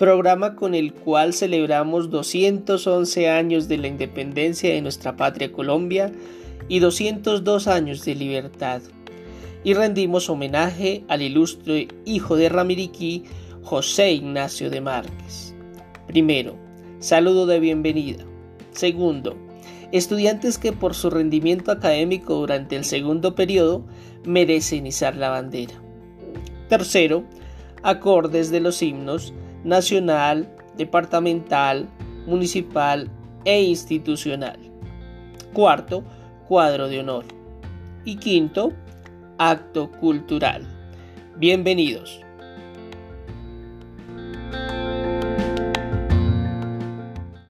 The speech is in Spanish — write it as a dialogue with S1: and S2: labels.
S1: programa con el cual celebramos 211 años de la independencia de nuestra patria Colombia y 202 años de libertad. Y rendimos homenaje al ilustre hijo de Ramiriquí, José Ignacio de Márquez. Primero, saludo de bienvenida. Segundo, estudiantes que por su rendimiento académico durante el segundo periodo merecen izar la bandera. Tercero, acordes de los himnos nacional, departamental, municipal e institucional. Cuarto, cuadro de honor. Y quinto, acto cultural. Bienvenidos.